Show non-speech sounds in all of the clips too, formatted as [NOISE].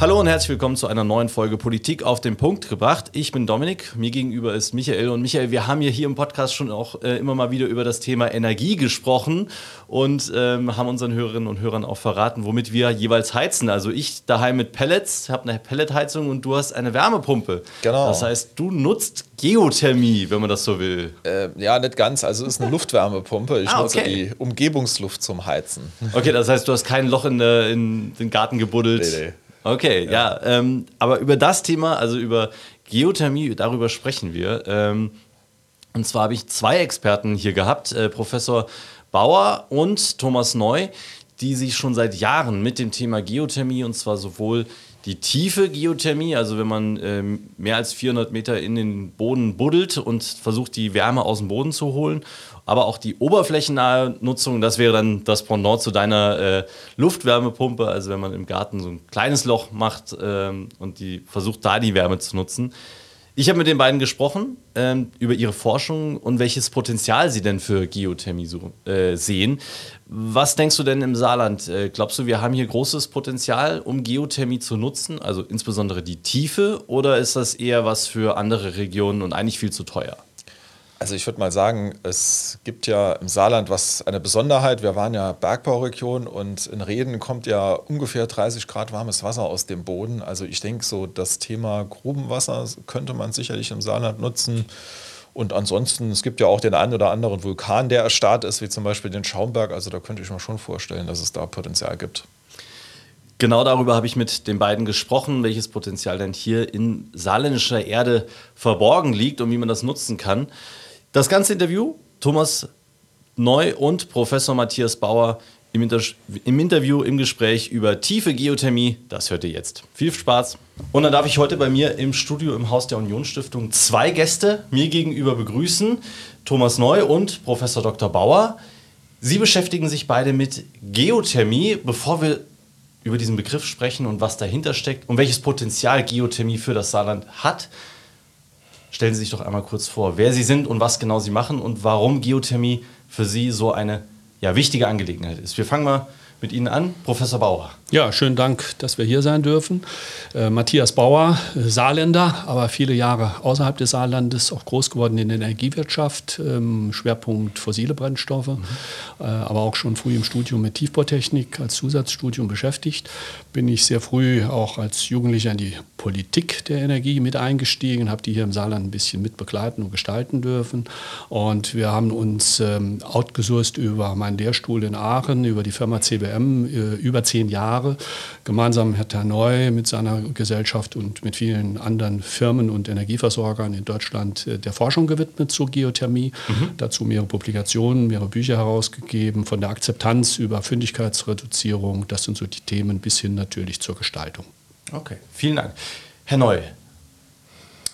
Hallo und herzlich willkommen zu einer neuen Folge Politik auf den Punkt gebracht. Ich bin Dominik, mir gegenüber ist Michael und Michael, wir haben ja hier im Podcast schon auch äh, immer mal wieder über das Thema Energie gesprochen und ähm, haben unseren Hörerinnen und Hörern auch verraten, womit wir jeweils heizen. Also ich daheim mit Pellets, habe eine Pelletheizung und du hast eine Wärmepumpe. Genau. Das heißt, du nutzt Geothermie, wenn man das so will. Äh, ja, nicht ganz. Also es ist eine Luftwärmepumpe. Ich Ah, nutze okay. die Umgebungsluft zum Heizen. Okay, das heißt, du hast kein Loch in, in den Garten gebuddelt. Nee, nee. Okay, ja, ähm, aber über das Thema, also über Geothermie, darüber sprechen wir. Ähm, und zwar habe ich zwei Experten hier gehabt, äh, Professor Bauer und Thomas Neu, die sich schon seit Jahren mit dem Thema Geothermie und zwar sowohl die tiefe Geothermie, also wenn man ähm, mehr als 400 Meter in den Boden buddelt und versucht, die Wärme aus dem Boden zu holen, aber auch die oberflächennahe Nutzung, das wäre dann das Pendant zu deiner äh, Luftwärmepumpe, also wenn man im Garten so ein kleines Loch macht ähm, und die versucht, da die Wärme zu nutzen. Ich habe mit den beiden gesprochen ähm, über ihre Forschung und welches Potenzial sie denn für Geothermie so, äh, sehen. Was denkst du denn im Saarland? Äh, glaubst du, wir haben hier großes Potenzial, um Geothermie zu nutzen, also insbesondere die Tiefe, oder ist das eher was für andere Regionen und eigentlich viel zu teuer? Also ich würde mal sagen, es gibt ja im Saarland was eine Besonderheit. Wir waren ja Bergbauregion und in Reden kommt ja ungefähr 30 Grad warmes Wasser aus dem Boden. Also ich denke so, das Thema Grubenwasser könnte man sicherlich im Saarland nutzen. Und ansonsten, es gibt ja auch den einen oder anderen Vulkan, der erstarrt ist, wie zum Beispiel den Schaumberg. Also da könnte ich mir schon vorstellen, dass es da Potenzial gibt. Genau darüber habe ich mit den beiden gesprochen, welches Potenzial denn hier in saarländischer Erde verborgen liegt und wie man das nutzen kann. Das ganze Interview, Thomas Neu und Professor Matthias Bauer im, Inter im Interview, im Gespräch über tiefe Geothermie, das hört ihr jetzt. Viel Spaß. Und dann darf ich heute bei mir im Studio im Haus der Unionsstiftung zwei Gäste mir gegenüber begrüßen. Thomas Neu und Professor Dr. Bauer. Sie beschäftigen sich beide mit Geothermie. Bevor wir über diesen Begriff sprechen und was dahinter steckt und welches Potenzial Geothermie für das Saarland hat, stellen Sie sich doch einmal kurz vor, wer Sie sind und was genau Sie machen und warum Geothermie für Sie so eine ja, wichtige Angelegenheit ist. Wir fangen mal mit Ihnen an, Professor Bauer. Ja, schönen Dank, dass wir hier sein dürfen. Äh, Matthias Bauer, äh, Saarländer, aber viele Jahre außerhalb des Saarlandes, auch groß geworden in der Energiewirtschaft, ähm, Schwerpunkt fossile Brennstoffe, äh, aber auch schon früh im Studium mit Tiefbautechnik als Zusatzstudium beschäftigt. Bin ich sehr früh auch als Jugendlicher in die Politik der Energie mit eingestiegen, habe die hier im Saarland ein bisschen mit begleiten und gestalten dürfen. Und wir haben uns ähm, outgesourced über meinen Lehrstuhl in Aachen, über die Firma CBM, äh, über zehn Jahre, gemeinsam mit Herr Neu, mit seiner Gesellschaft und mit vielen anderen Firmen und Energieversorgern in Deutschland äh, der Forschung gewidmet zur Geothermie. Dazu mehrere Publikationen, mehrere Bücher herausgegeben, von der Akzeptanz über Fündigkeitsreduzierung. Das sind so die Themen bis hin natürlich zur Gestaltung. Okay, vielen Dank. Herr Neu,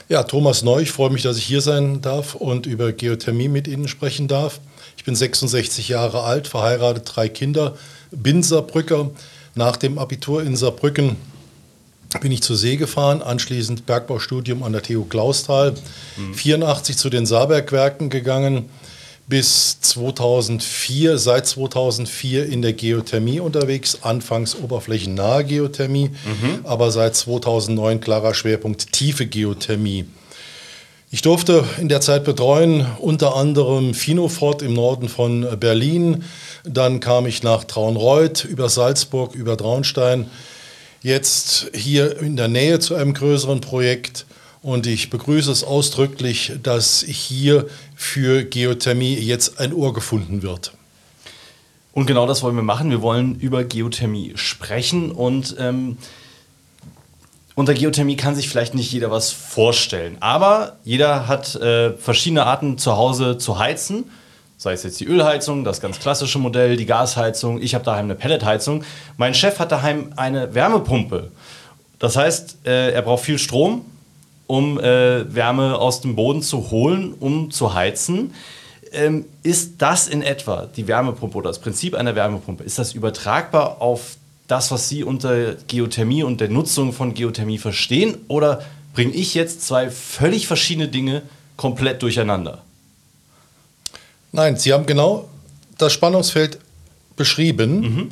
Ja, Thomas Neu, ich freue mich, dass ich hier sein darf und über Geothermie mit Ihnen sprechen darf. Ich bin 66 Jahre alt, verheiratet, drei Kinder, bin Saarbrücker. Nach dem Abitur in Saarbrücken bin ich zur See gefahren, anschließend Bergbaustudium an der TU Clausthal, 84 zu den Saarbergwerken gegangen, bis 2004, seit 2004 in der Geothermie unterwegs, anfangs oberflächennahe Geothermie, aber seit 2009 klarer Schwerpunkt tiefe Geothermie. Ich durfte in der Zeit betreuen unter anderem Finofort im Norden von Berlin. Dann kam ich nach Traunreuth über Salzburg, über Traunstein. Jetzt hier in der Nähe zu einem größeren Projekt. Und ich begrüße es ausdrücklich, dass hier für Geothermie jetzt ein Ohr gefunden wird. Und genau das wollen wir machen. Wir wollen über Geothermie sprechen und ähm, unter Geothermie kann sich vielleicht nicht jeder was vorstellen. Aber jeder hat äh, verschiedene Arten zu Hause zu heizen. Sei es jetzt die Ölheizung, das ganz klassische Modell, die Gasheizung. Ich habe daheim eine Pelletheizung. Mein Chef hat daheim eine Wärmepumpe. Das heißt, äh, er braucht viel Strom, um äh, Wärme aus dem Boden zu holen, um zu heizen. Ähm, ist das in etwa die Wärmepumpe oder das Prinzip einer Wärmepumpe? Ist das übertragbar auf das, was Sie unter Geothermie und der Nutzung von Geothermie verstehen? Oder bringe ich jetzt zwei völlig verschiedene Dinge komplett durcheinander. Nein, Sie haben genau das Spannungsfeld beschrieben.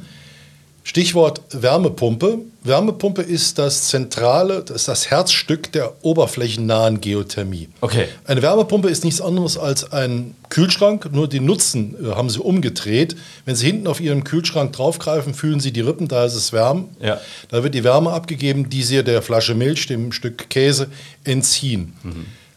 Stichwort Wärmepumpe. Wärmepumpe ist das zentrale, das ist das Herzstück der oberflächennahen Geothermie. Okay. Eine Wärmepumpe ist nichts anderes als ein Kühlschrank, nur den Nutzen äh, haben sie umgedreht. Wenn Sie hinten auf Ihren Kühlschrank draufgreifen, fühlen Sie die Rippen, da ist es warm. Ja. Da wird die Wärme abgegeben, die Sie der Flasche Milch, dem Stück Käse entziehen.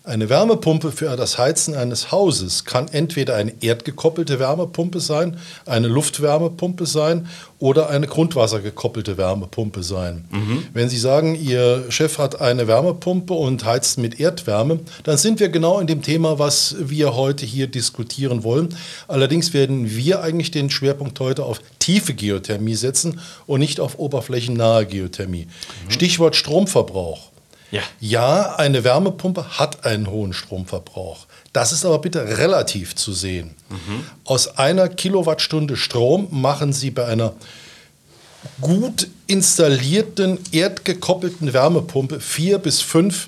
Eine Wärmepumpe für das Heizen eines Hauses kann entweder eine erdgekoppelte Wärmepumpe sein, eine Luftwärmepumpe sein oder eine grundwassergekoppelte Wärmepumpe sein. Wenn Sie sagen, Ihr Chef hat eine Wärmepumpe und heizt mit Erdwärme, dann sind wir genau in dem Thema, was wir heute hier diskutieren wollen. Allerdings werden wir eigentlich den Schwerpunkt heute auf tiefe Geothermie setzen und nicht auf oberflächennahe Geothermie. Stichwort Stromverbrauch. Ja. Ja, eine Wärmepumpe hat einen hohen Stromverbrauch. Das ist aber bitte relativ zu sehen. Aus einer Kilowattstunde Strom machen Sie bei einer gut installierten, erdgekoppelten Wärmepumpe vier bis fünf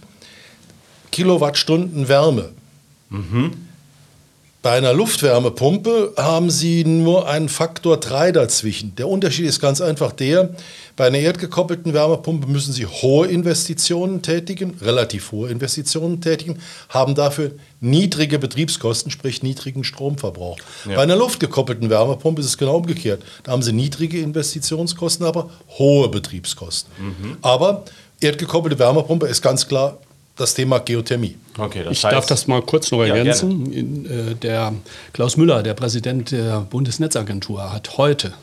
Kilowattstunden Wärme. Bei einer Luftwärmepumpe haben Sie nur einen Faktor 3 dazwischen. Der Unterschied ist ganz einfach der, bei einer erdgekoppelten Wärmepumpe müssen Sie hohe Investitionen tätigen, relativ hohe Investitionen tätigen, haben dafür niedrige Betriebskosten, sprich niedrigen Stromverbrauch. Bei einer luftgekoppelten Wärmepumpe ist es genau umgekehrt. Da haben Sie niedrige Investitionskosten, aber hohe Betriebskosten. Aber erdgekoppelte Wärmepumpe ist ganz klar das Thema Geothermie. Okay, das Ich heißt, darf das mal kurz noch Ja, ergänzen. In, äh, der Klaus Müller, der Präsident der Bundesnetzagentur, hat heute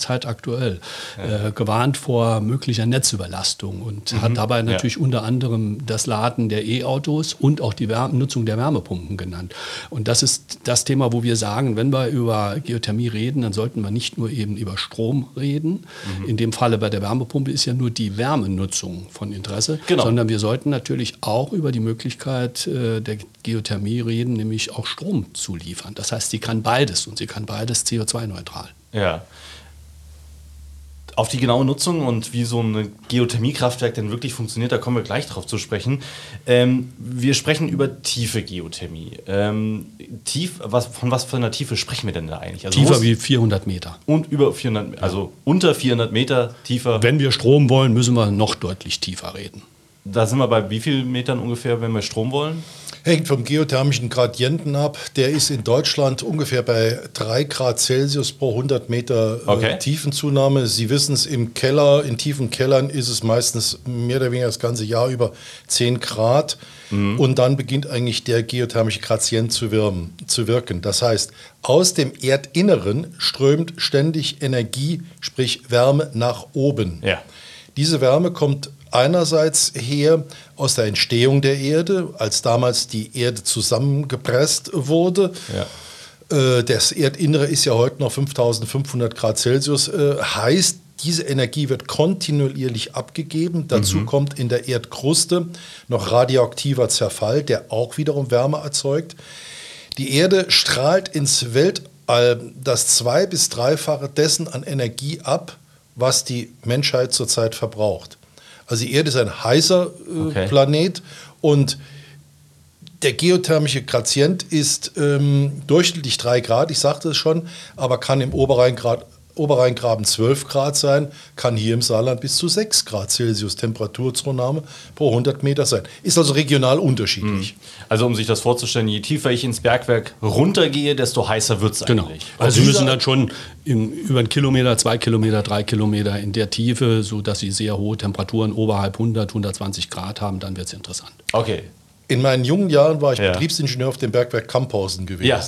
zeitaktuell äh, gewarnt vor möglicher Netzüberlastung und hat dabei natürlich unter anderem das Laden der E-Autos und auch die Wärme, Nutzung der Wärmepumpen genannt. Und das ist das Thema, wo wir sagen, wenn wir über Geothermie reden, dann sollten wir nicht nur eben über Strom reden. In dem Falle bei der Wärmepumpe ist ja nur die Wärmenutzung von Interesse, Genau. sondern wir sollten natürlich auch über die Möglichkeit äh, der Geothermie reden, nämlich auch Strom zu liefern. Das heißt, sie kann beides und sie kann beides CO2-neutral. Ja. Auf die genaue Nutzung und wie so ein Geothermiekraftwerk denn wirklich funktioniert, da kommen wir gleich drauf zu sprechen. Ähm, wir sprechen über tiefe Geothermie. Ähm, tief, was, von was für einer Tiefe sprechen wir denn da eigentlich? Also Tiefer wie 400 Meter. und über 400, also unter 400 Meter tiefer. Wenn wir Strom wollen, müssen wir noch deutlich tiefer reden. Da sind wir bei wie vielen Metern ungefähr, wenn wir Strom wollen? Hängt vom geothermischen Gradienten ab. Der ist in Deutschland ungefähr bei 3 Grad Celsius pro 100 Meter äh, Okay. Tiefenzunahme. Sie wissen es, im Keller, in tiefen Kellern ist es meistens mehr oder weniger das ganze Jahr über 10 Grad. Und dann beginnt eigentlich der geothermische Gradient zu, wirken, zu wirken. Das heißt, aus dem Erdinneren strömt ständig Energie, sprich Wärme, nach oben. Ja. Diese Wärme kommt einerseits her aus der Entstehung der Erde, als damals die Erde zusammengepresst wurde. Äh, das Erdinnere ist ja heute noch 5500 Grad Celsius. Äh, heißt, diese Energie wird kontinuierlich abgegeben. Dazu kommt in der Erdkruste noch radioaktiver Zerfall, der auch wiederum Wärme erzeugt. Die Erde strahlt ins Weltall das zwei- bis dreifache dessen an Energie ab, was die Menschheit zurzeit verbraucht. Also die Erde ist ein heißer äh, Okay. Planet und der geothermische Gradient ist ähm, durchschnittlich 3 Grad, ich sagte es schon, aber kann im Oberrheingrad, Oberrheingraben 12 Grad sein, kann hier im Saarland bis zu 6 Grad Celsius Temperaturzunahme pro 100 Meter sein. Ist also regional unterschiedlich. Also um sich das vorzustellen, je tiefer ich ins Bergwerk runtergehe, desto heißer wird es Genau. eigentlich. Also Sie müssen dann schon in, über einen Kilometer, zwei Kilometer, drei Kilometer in der Tiefe, sodass Sie sehr hohe Temperaturen oberhalb 100, 120 Grad haben, dann wird es interessant. Okay. In meinen jungen Jahren war ich Ja. Betriebsingenieur auf dem Bergwerk Kamphausen gewesen. Ja.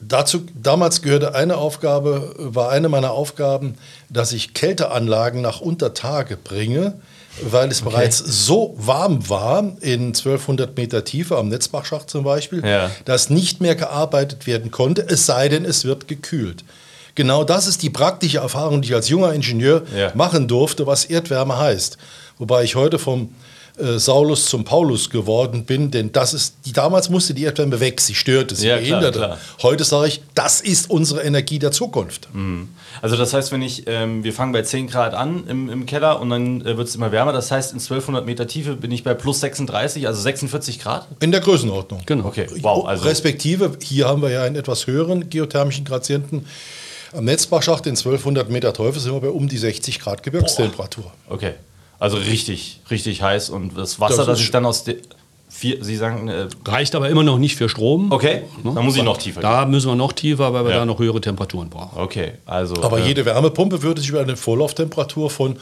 Dazu, damals gehörte eine Aufgabe, war eine meiner Aufgaben, dass ich Kälteanlagen nach Untertage bringe, weil es bereits so warm war, in 1200 Meter Tiefe, am Netzbachschacht zum Beispiel, Ja. dass nicht mehr gearbeitet werden konnte, es sei denn, es wird gekühlt. Genau das ist die praktische Erfahrung, die ich als junger Ingenieur Ja. machen durfte, was Erdwärme heißt. Wobei ich heute vom äh, Saulus zum Paulus geworden bin, denn das ist, die, damals musste die Erdwärme weg, sie störte, sie Ja, klar, behinderte. klar. Heute sage ich, das ist unsere Energie der Zukunft. Also das heißt, wenn ich, ähm, wir fangen bei 10 Grad an im, im Keller und dann äh, wird es immer wärmer. Das heißt, in 1200 Meter Tiefe bin ich bei plus 36, also 46 Grad. In der Größenordnung. Genau. Okay, wow. Also, Respektive, hier haben wir ja einen etwas höheren geothermischen Gradienten. Am Netzbachschacht in 1200 Meter Teufel sind wir bei um die 60 Grad Gebirgstemperatur. okay. Also richtig, richtig heiß und das Wasser, Das das, ist- ich dann aus der. Vier, Sie sagen, äh, Reicht aber immer noch nicht für Strom. okay, Ne? dann muss ich noch tiefer Da müssen wir noch tiefer, weil wir Ja. da noch höhere Temperaturen brauchen. gehen. Okay, also. Aber äh, jede Wärmepumpe würde sich über eine Vorlauftemperatur von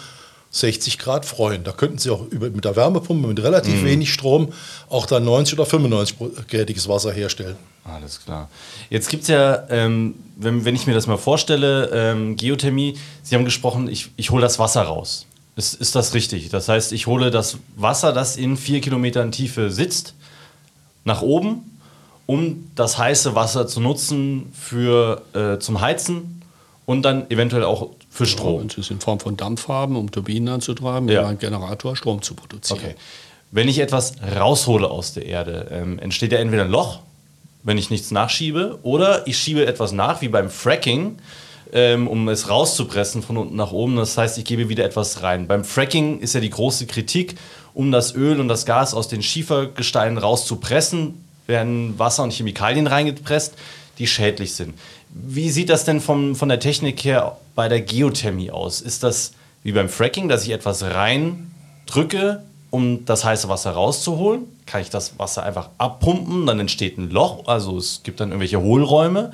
60 Grad freuen. Da könnten Sie auch über, mit der Wärmepumpe mit relativ Mhm. wenig Strom auch dann 90 oder 95 grädiges Wasser herstellen. Alles klar. Jetzt gibt es ja, ähm, wenn, wenn ich mir das mal vorstelle, ähm, Geothermie, Sie haben gesprochen, ich, ich hole das Wasser raus. Ist, ist das richtig? Das heißt, ich hole das Wasser, das in vier Kilometern Tiefe sitzt, nach oben, um das heiße Wasser zu nutzen für, äh, zum Heizen und dann eventuell auch für Strom. Und es ist in Form von Dampf haben, um Turbinen anzutreiben, Ja. über einen Generator Strom zu produzieren. Okay. Wenn ich etwas raushole aus der Erde, ähm, entsteht ja entweder ein Loch, wenn ich nichts nachschiebe, oder ich schiebe etwas nach, wie beim Fracking, ähm, um es rauszupressen von unten nach oben. Das heißt, ich gebe wieder etwas rein. Beim Fracking ist ja die große Kritik, um das Öl und das Gas aus den Schiefergesteinen rauszupressen, werden Wasser und Chemikalien reingepresst, die schädlich sind. Wie sieht das denn vom, von der Technik her bei der Geothermie aus? Ist das wie beim Fracking, dass ich etwas reindrücke, um das heiße Wasser rauszuholen? Kann ich das Wasser einfach abpumpen, dann entsteht ein Loch, also es gibt dann irgendwelche Hohlräume?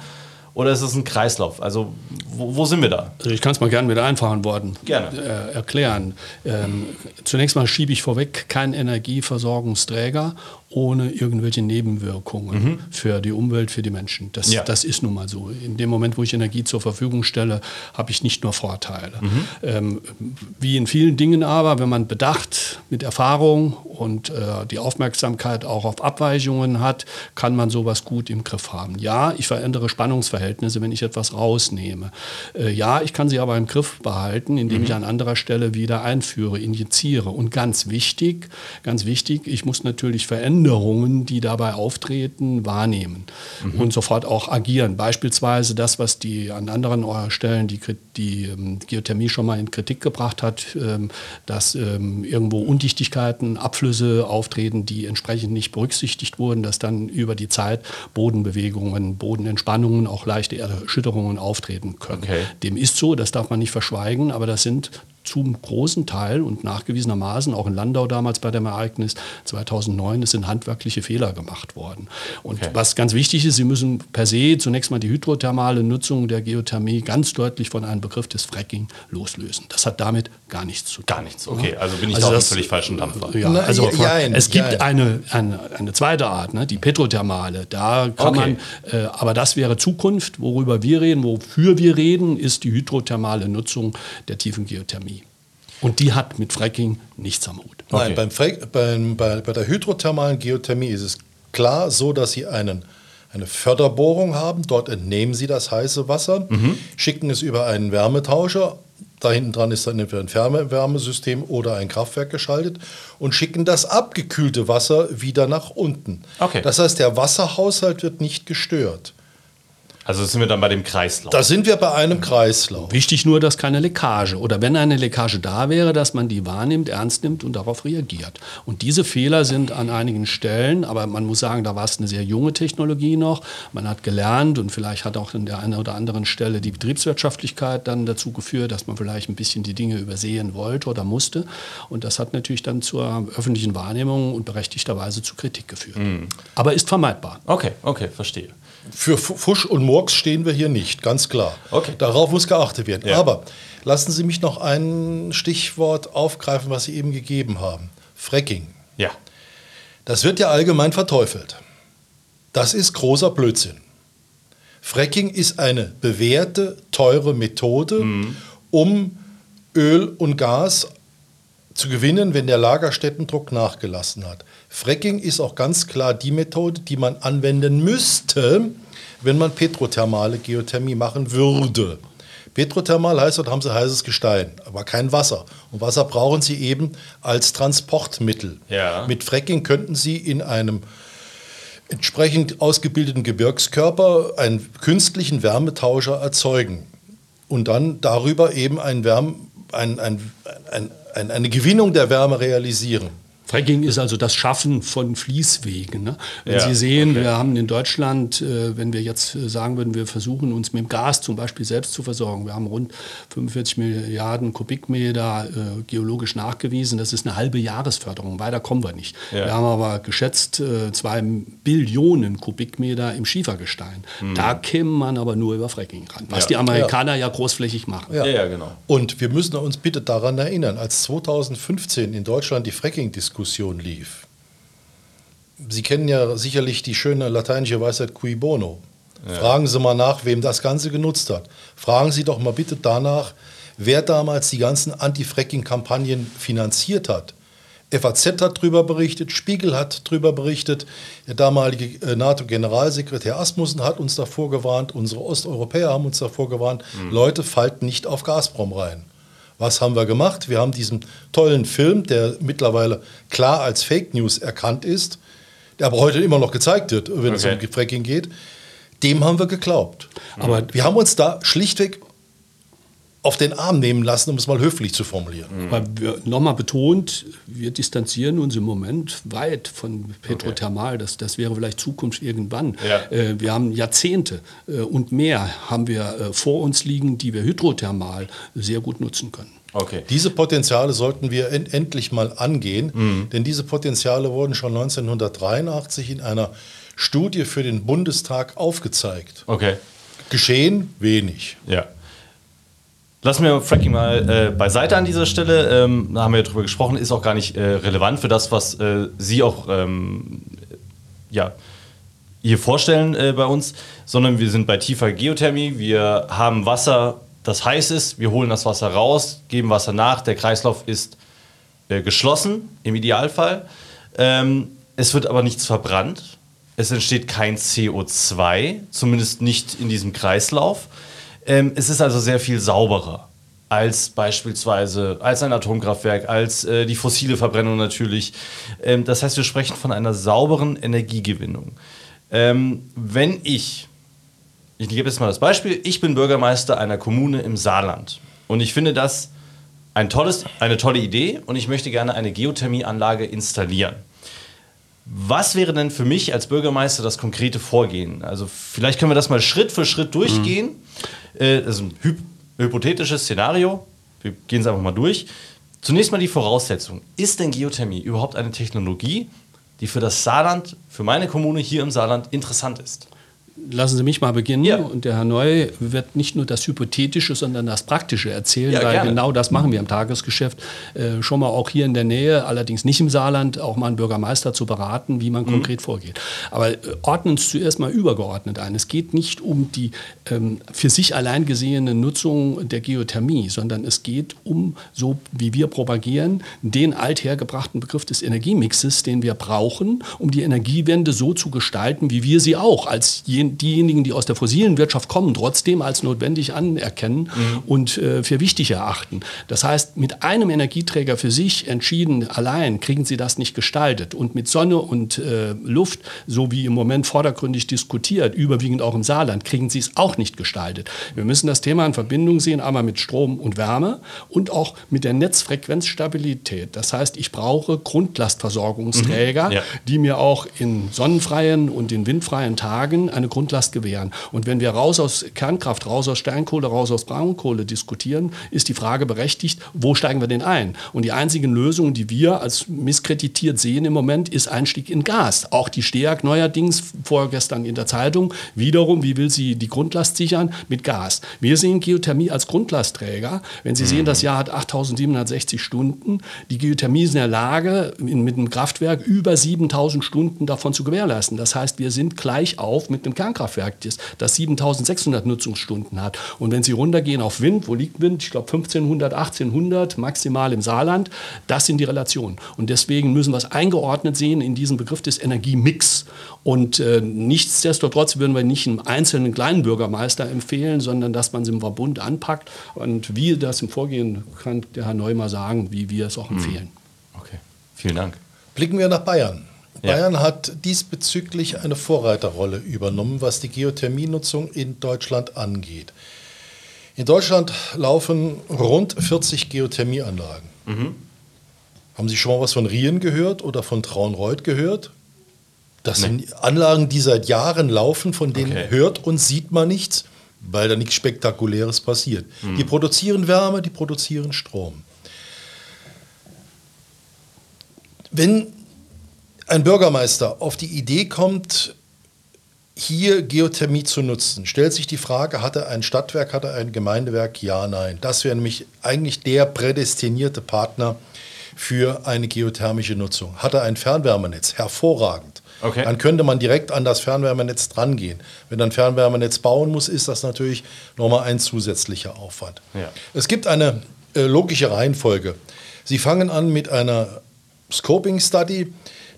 Oder ist es ein Kreislauf? Also wo, wo sind wir da? Also ich kann es mal gerne mit einfachen Worten Gerne. Äh, erklären. Ähm, zunächst mal schiebe ich vorweg keinen Energieversorgungsträger ohne irgendwelche Nebenwirkungen für die Umwelt, für die Menschen. Das, Ja. das ist nun mal so. In dem Moment, wo ich Energie zur Verfügung stelle, habe ich nicht nur Vorteile. Ähm, wie in vielen Dingen aber, wenn man Bedacht mit Erfahrung und äh, die Aufmerksamkeit auch auf Abweichungen hat, kann man sowas gut im Griff haben. Ja, ich verändere Spannungsverhältnisse, wenn ich etwas rausnehme. Äh, ja, ich kann sie aber im Griff behalten, indem ich an anderer Stelle wieder einführe, injiziere. Und ganz wichtig, ganz wichtig, ich muss natürlich Veränderungen, die dabei auftreten, wahrnehmen und sofort auch agieren. Beispielsweise das, was die an anderen Stellen die, die ähm, Geothermie schon mal in Kritik gebracht hat, ähm, dass ähm, irgendwo Undichtigkeiten, Abflüsse auftreten, die entsprechend nicht berücksichtigt wurden, dass dann über die Zeit Bodenbewegungen, Bodenentspannungen, auch leichte Erschütterungen auftreten können. Okay. Dem ist so, das darf man nicht verschweigen, aber das sind zum großen Teil und nachgewiesenermaßen, auch in Landau damals bei dem Ereignis 2009, es sind handwerkliche Fehler gemacht worden. Und Okay. was ganz wichtig ist, Sie müssen per se zunächst mal die hydrothermale Nutzung der Geothermie ganz deutlich von einem Begriff des Fracking loslösen. Das hat damit gar nichts zu tun. Gar nichts. Okay, also bin ich Also da das- völlig falschen Dampfer. Ja, also ja, jein, es gibt eine, eine, eine zweite Art, ne, die petrothermale. Da kann Okay. man, äh, aber das wäre Zukunft. Worüber wir reden, wofür wir reden, ist die hydrothermale Nutzung der tiefen Geothermie. Und die hat mit Fracking nichts am Hut. Okay. Nein, beim Fra- beim, bei, bei der hydrothermalen Geothermie ist es klar so, dass Sie einen, eine Förderbohrung haben. Dort entnehmen Sie das heiße Wasser, schicken es über einen Wärmetauscher. Da hinten dran ist dann entweder ein Fernwärmesystem oder ein Kraftwerk geschaltet und schicken das abgekühlte Wasser wieder nach unten. Okay. Das heißt, der Wasserhaushalt wird nicht gestört. Also sind wir dann bei dem Kreislauf. Da sind wir bei einem Kreislauf. Wichtig nur, dass keine Leckage oder wenn eine Leckage da wäre, dass man die wahrnimmt, ernst nimmt und darauf reagiert. Und diese Fehler sind an einigen Stellen, aber man muss sagen, da war es eine sehr junge Technologie noch. Man hat gelernt und vielleicht hat auch an der einen oder anderen Stelle die Betriebswirtschaftlichkeit dann dazu geführt, dass man vielleicht ein bisschen die Dinge übersehen wollte oder musste. Und das hat natürlich dann zur öffentlichen Wahrnehmung und berechtigterweise zu Kritik geführt. Aber ist vermeidbar. Okay, okay, verstehe. Für Fu- Fusch und Murks stehen wir hier nicht, ganz klar. Okay. Darauf muss geachtet werden. Ja. Aber lassen Sie mich noch ein Stichwort aufgreifen, was Sie eben gegeben haben. Fracking. Ja. Das wird ja allgemein verteufelt. Das ist großer Blödsinn. Fracking ist eine bewährte, teure Methode, um Öl und Gas zu gewinnen, wenn der Lagerstättendruck nachgelassen hat. Fracking ist auch ganz klar die Methode, die man anwenden müsste, wenn man petrothermale Geothermie machen würde. Petrothermal heißt, dort haben sie heißes Gestein, aber kein Wasser. Und Wasser brauchen sie eben als Transportmittel. Ja. Mit Fracking könnten sie in einem entsprechend ausgebildeten Gebirgskörper einen künstlichen Wärmetauscher erzeugen und dann darüber eben ein Wärme, ein, ein, ein, eine Gewinnung der Wärme realisieren. Fracking ist also das Schaffen von Fließwegen. Ne? Wenn Ja, Sie sehen, okay. wir haben in Deutschland, äh, wenn wir jetzt äh, sagen würden, wir versuchen uns mit dem Gas zum Beispiel selbst zu versorgen. Wir haben rund 45 Milliarden Kubikmeter äh, geologisch nachgewiesen. Das ist eine halbe Jahresförderung. Weiter kommen wir nicht. Ja. Wir haben aber geschätzt äh, zwei Billionen Kubikmeter im Schiefergestein. Da käme man aber nur über Fracking ran, was Ja. die Amerikaner ja. großflächig machen. Ja, ja, genau. Und wir müssen uns bitte daran erinnern, als 2015 in Deutschland die Fracking-Diskussion lief. Sie kennen ja sicherlich die schöne lateinische Weisheit cui bono. Fragen Sie mal nach, wem das Ganze genutzt hat. Fragen Sie doch mal bitte danach, wer damals die ganzen Anti-Fracking-Kampagnen finanziert hat. FAZ hat darüber berichtet, Spiegel hat darüber berichtet, der damalige äh, NATO-Generalsekretär Asmussen hat uns davor gewarnt, unsere Osteuropäer haben uns davor gewarnt, Leute, fallt nicht auf Gazprom rein. Was haben wir gemacht? Wir haben diesen tollen Film, der mittlerweile klar als Fake News erkannt ist, der aber heute immer noch gezeigt wird, wenn es Okay. um Fracking geht, dem haben wir geglaubt. Aber Wir haben uns da schlichtweg auf den Arm nehmen lassen, um es mal höflich zu formulieren. Wir- nochmal betont, wir distanzieren uns im Moment weit von Petrothermal. Das, das wäre vielleicht Zukunft irgendwann. Ja. Äh, wir haben Jahrzehnte äh, und mehr haben wir äh, vor uns liegen, die wir hydrothermal sehr gut nutzen können. Okay. Diese Potenziale sollten wir en endlich mal angehen, denn diese Potenziale wurden schon 1983 in einer Studie für den Bundestag aufgezeigt. Okay. Geschehen wenig. Ja. Lassen wir Fracking mal äh, beiseite an dieser Stelle. Ähm, da haben wir ja drüber gesprochen, ist auch gar nicht äh, relevant für das, was äh, Sie auch ähm, ja, hier vorstellen äh, bei uns, sondern wir sind bei tiefer Geothermie. Wir haben Wasser, das heiß ist, wir holen das Wasser raus, geben Wasser nach, der Kreislauf ist äh, geschlossen im Idealfall. Ähm, es wird aber nichts verbrannt. Es entsteht kein CO2, zumindest nicht in diesem Kreislauf. Ähm, es ist also sehr viel sauberer als beispielsweise als ein Atomkraftwerk, als äh, die fossile Verbrennung natürlich. Ähm, das heißt, wir sprechen von einer sauberen Energiegewinnung. Ähm, wenn ich ich gebe jetzt mal das Beispiel. Ich bin Bürgermeister einer Kommune im Saarland. Und ich finde das ein tolles, eine tolle Idee und ich möchte gerne eine Geothermieanlage installieren. Was wäre denn für mich als Bürgermeister das konkrete Vorgehen? Also vielleicht können wir das mal Schritt für Schritt durchgehen. Äh, das ist ein hyp hypothetisches Szenario. Wir gehen es einfach mal durch. Zunächst mal die Voraussetzung. Ist denn Geothermie überhaupt eine Technologie, die für das Saarland, für meine Kommune hier im Saarland interessant ist? Lassen Sie mich mal beginnen. Ja. Und der Herr Neu wird nicht nur das Hypothetische, sondern das Praktische erzählen, Ja, weil gerne. genau das machen wir im Tagesgeschäft. Äh, schon mal auch hier in der Nähe, allerdings nicht im Saarland, auch mal einen Bürgermeister zu beraten, wie Mhm. man konkret vorgeht. Aber äh, ordnen es zuerst mal übergeordnet ein. Es geht nicht um die ähm, für sich allein gesehene Nutzung der Geothermie, sondern es geht um, so wie wir propagieren, den althergebrachten Begriff des Energiemixes, den wir brauchen, um die Energiewende so zu gestalten, wie wir sie auch als jen- diejenigen, die aus der fossilen Wirtschaft kommen, trotzdem als notwendig anerkennen und äh, für wichtig erachten. Das heißt, mit einem Energieträger für sich entschieden allein kriegen sie das nicht gestaltet. Und mit Sonne und äh, Luft, so wie im Moment vordergründig diskutiert, überwiegend auch im Saarland, kriegen sie es auch nicht gestaltet. Wir müssen das Thema in Verbindung sehen, einmal mit Strom und Wärme und auch mit der Netzfrequenzstabilität. Das heißt, ich brauche Grundlastversorgungsträger, Ja. die mir auch in sonnenfreien und in windfreien Tagen eine Grundlast gewähren. Und wenn wir raus aus Kernkraft, raus aus Steinkohle, raus aus Braunkohle diskutieren, ist die Frage berechtigt, wo steigen wir denn ein? Und die einzige Lösung, die wir als misskreditiert sehen im Moment, ist Einstieg in Gas. Auch die STEAG neuerdings, vorgestern in der Zeitung, wiederum, wie will sie die Grundlast sichern? Mit Gas. Wir sehen Geothermie als Grundlastträger. Wenn Sie sehen, das Jahr hat 8760 Stunden. Die Geothermie ist in der Lage, mit einem Kraftwerk über 7000 Stunden davon zu gewährleisten. Das heißt, wir sind gleich auf mit einem Kernkraftwerk ist, das 7600 Nutzungsstunden hat. Und wenn Sie runtergehen auf Wind, wo liegt Wind? Ich glaube 1500, 1800 maximal im Saarland. Das sind die Relationen. Und deswegen müssen wir es eingeordnet sehen in diesem Begriff des Energiemix. Und äh, nichtsdestotrotz würden wir nicht einen einzelnen kleinen Bürgermeister empfehlen, sondern dass man es im Verbund anpackt. Und wie das im Vorgehen kann der Herr Neumann sagen, wie wir es auch Hm. empfehlen. Okay, vielen Dank. Blicken wir nach Bayern. Ja. Bayern hat diesbezüglich eine Vorreiterrolle übernommen, was die Geothermienutzung in Deutschland angeht. In Deutschland laufen rund 40 Geothermieanlagen. Mhm. Haben Sie schon mal was von Rien gehört oder von Traunreuth gehört? Das Nee. sind Anlagen, die seit Jahren laufen, von denen Okay. hört und sieht man nichts, weil da nichts Spektakuläres passiert. Mhm. Die produzieren Wärme, die produzieren Strom. Wenn ein Bürgermeister auf die Idee kommt, hier Geothermie zu nutzen, stellt sich die Frage, hat er ein Stadtwerk, hat er ein Gemeindewerk? Ja, nein. Das wäre nämlich eigentlich der prädestinierte Partner für eine geothermische Nutzung. Hat er ein Fernwärmenetz? Hervorragend. Okay. Dann könnte man direkt an das Fernwärmenetz drangehen. Wenn ein Fernwärmenetz bauen muss, ist das natürlich nochmal ein zusätzlicher Aufwand. Ja. Es gibt eine äh, logische Reihenfolge. Sie fangen an mit einer Scoping Study.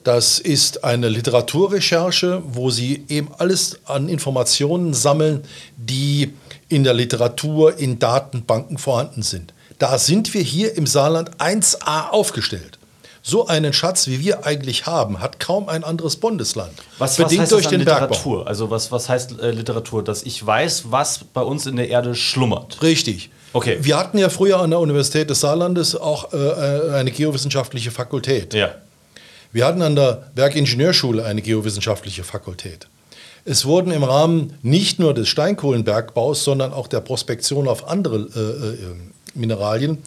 Das ist eine Literaturrecherche, wo Sie eben alles an Informationen sammeln, die in der Literatur, in Datenbanken vorhanden sind. Da sind wir hier im Saarland 1a aufgestellt. So einen Schatz, wie wir eigentlich haben, hat kaum ein anderes Bundesland. Was, was heißt durch das an den Bergbau. Literatur? Also was, was heißt äh, Literatur? Dass ich weiß, was bei uns in der Erde schlummert. Richtig. Okay. Wir hatten ja früher an der Universität des Saarlandes auch äh, eine geowissenschaftliche Fakultät. Ja. Wir hatten an der Bergingenieurschule eine geowissenschaftliche Fakultät. Es wurden im Rahmen nicht nur des Steinkohlenbergbaus, sondern auch der Prospektion auf andere äh, äh, Mineralien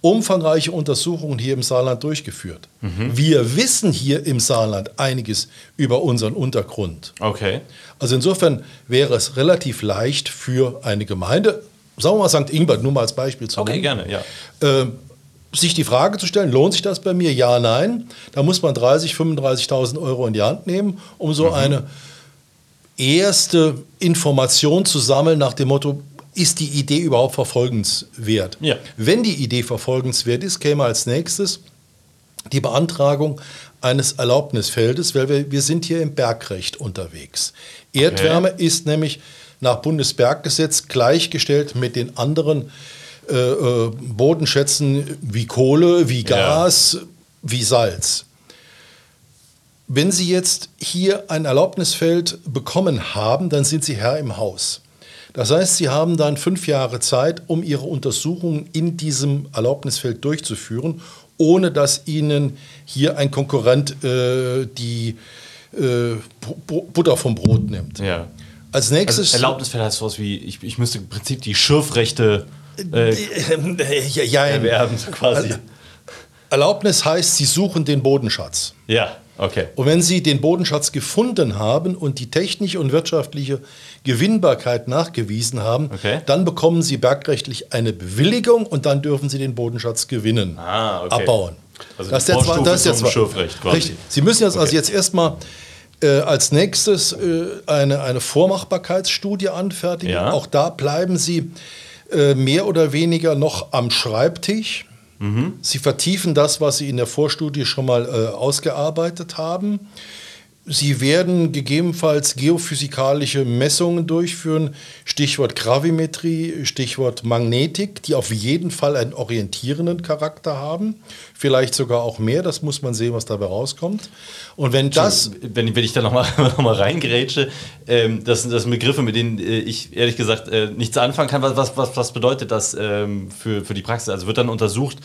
umfangreiche Untersuchungen hier im Saarland durchgeführt. Wir wissen hier im Saarland einiges über unseren Untergrund. Okay. Also insofern wäre es relativ leicht für eine Gemeinde, sagen wir mal St. Ingbert, nur mal als Beispiel zu Okay, nennen, gerne, ja. äh, sich die Frage zu stellen, lohnt sich das bei mir? Ja, nein. Da muss man 30.000, 35.000 Euro in die Hand nehmen, um so eine erste Information zu sammeln nach dem Motto, ist die Idee überhaupt verfolgenswert? Ja. Wenn die Idee verfolgenswert ist, käme als nächstes die Beantragung eines Erlaubnisfeldes, weil wir, wir sind hier im Bergrecht unterwegs. Erdwärme ist nämlich nach Bundesberggesetz gleichgestellt mit den anderen äh, äh, Bodenschätzen wie Kohle, wie Gas, wie Salz. Wenn Sie jetzt hier ein Erlaubnisfeld bekommen haben, dann sind Sie Herr im Haus. Das heißt, Sie haben dann fünf Jahre Zeit, um Ihre Untersuchungen in diesem Erlaubnisfeld durchzuführen, ohne dass Ihnen hier ein Konkurrent äh, die äh, Bu- Butter vom Brot nimmt. Ja. Als nächstes. Also Erlaubnisfeld heißt sowas wie, ich, ich müsste im Prinzip die Schürfrechte äh, ja, ja, erwerben, quasi. Erlaubnis heißt, Sie suchen den Bodenschatz. Ja, okay. Und wenn Sie den Bodenschatz gefunden haben und die technische und wirtschaftliche Gewinnbarkeit nachgewiesen haben, Okay. dann bekommen Sie bergrechtlich eine Bewilligung und dann dürfen Sie den Bodenschatz gewinnen, Ah, okay. abbauen. Also das ist die der, Vorstufe das ist zwei- Schürfrecht quasi. Richtig. Sie müssen jetzt also Okay. jetzt erstmal äh, als nächstes äh, eine, eine Vormachbarkeitsstudie anfertigen. Ja. Auch da bleiben Sie äh, mehr oder weniger noch am Schreibtisch. Mhm. Sie vertiefen das, was Sie in der Vorstudie schon mal äh, ausgearbeitet haben. Sie werden gegebenenfalls geophysikalische Messungen durchführen, Stichwort Gravimetrie, Stichwort Magnetik, die auf jeden Fall einen orientierenden Charakter haben, vielleicht sogar auch mehr, das muss man sehen, was dabei rauskommt. Und wenn das wenn, wenn ich da nochmal [LAUGHS] noch mal reingrätsche, ähm, das, sind- das sind Begriffe, mit denen äh, ich ehrlich gesagt äh, nichts anfangen kann. Was, was, was, bedeutet das ähm, für, für die Praxis? Also wird dann untersucht,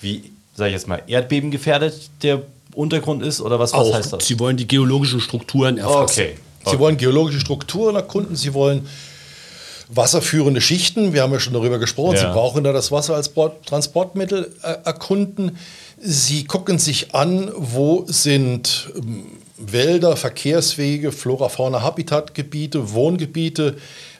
wie, sage ich jetzt mal, erdbebengefährdet der Untergrund ist oder was, was Auch, heißt das? Sie wollen die geologischen Strukturen erfassen. Okay. Sie wollen geologische Strukturen erkunden, Sie wollen wasserführende Schichten, wir haben ja schon darüber gesprochen, Ja. Sie brauchen da das Wasser als Transportmittel äh, erkunden. Sie gucken sich an, wo sind ähm, Wälder, Verkehrswege, Flora, Fauna, Habitatgebiete, Wohngebiete,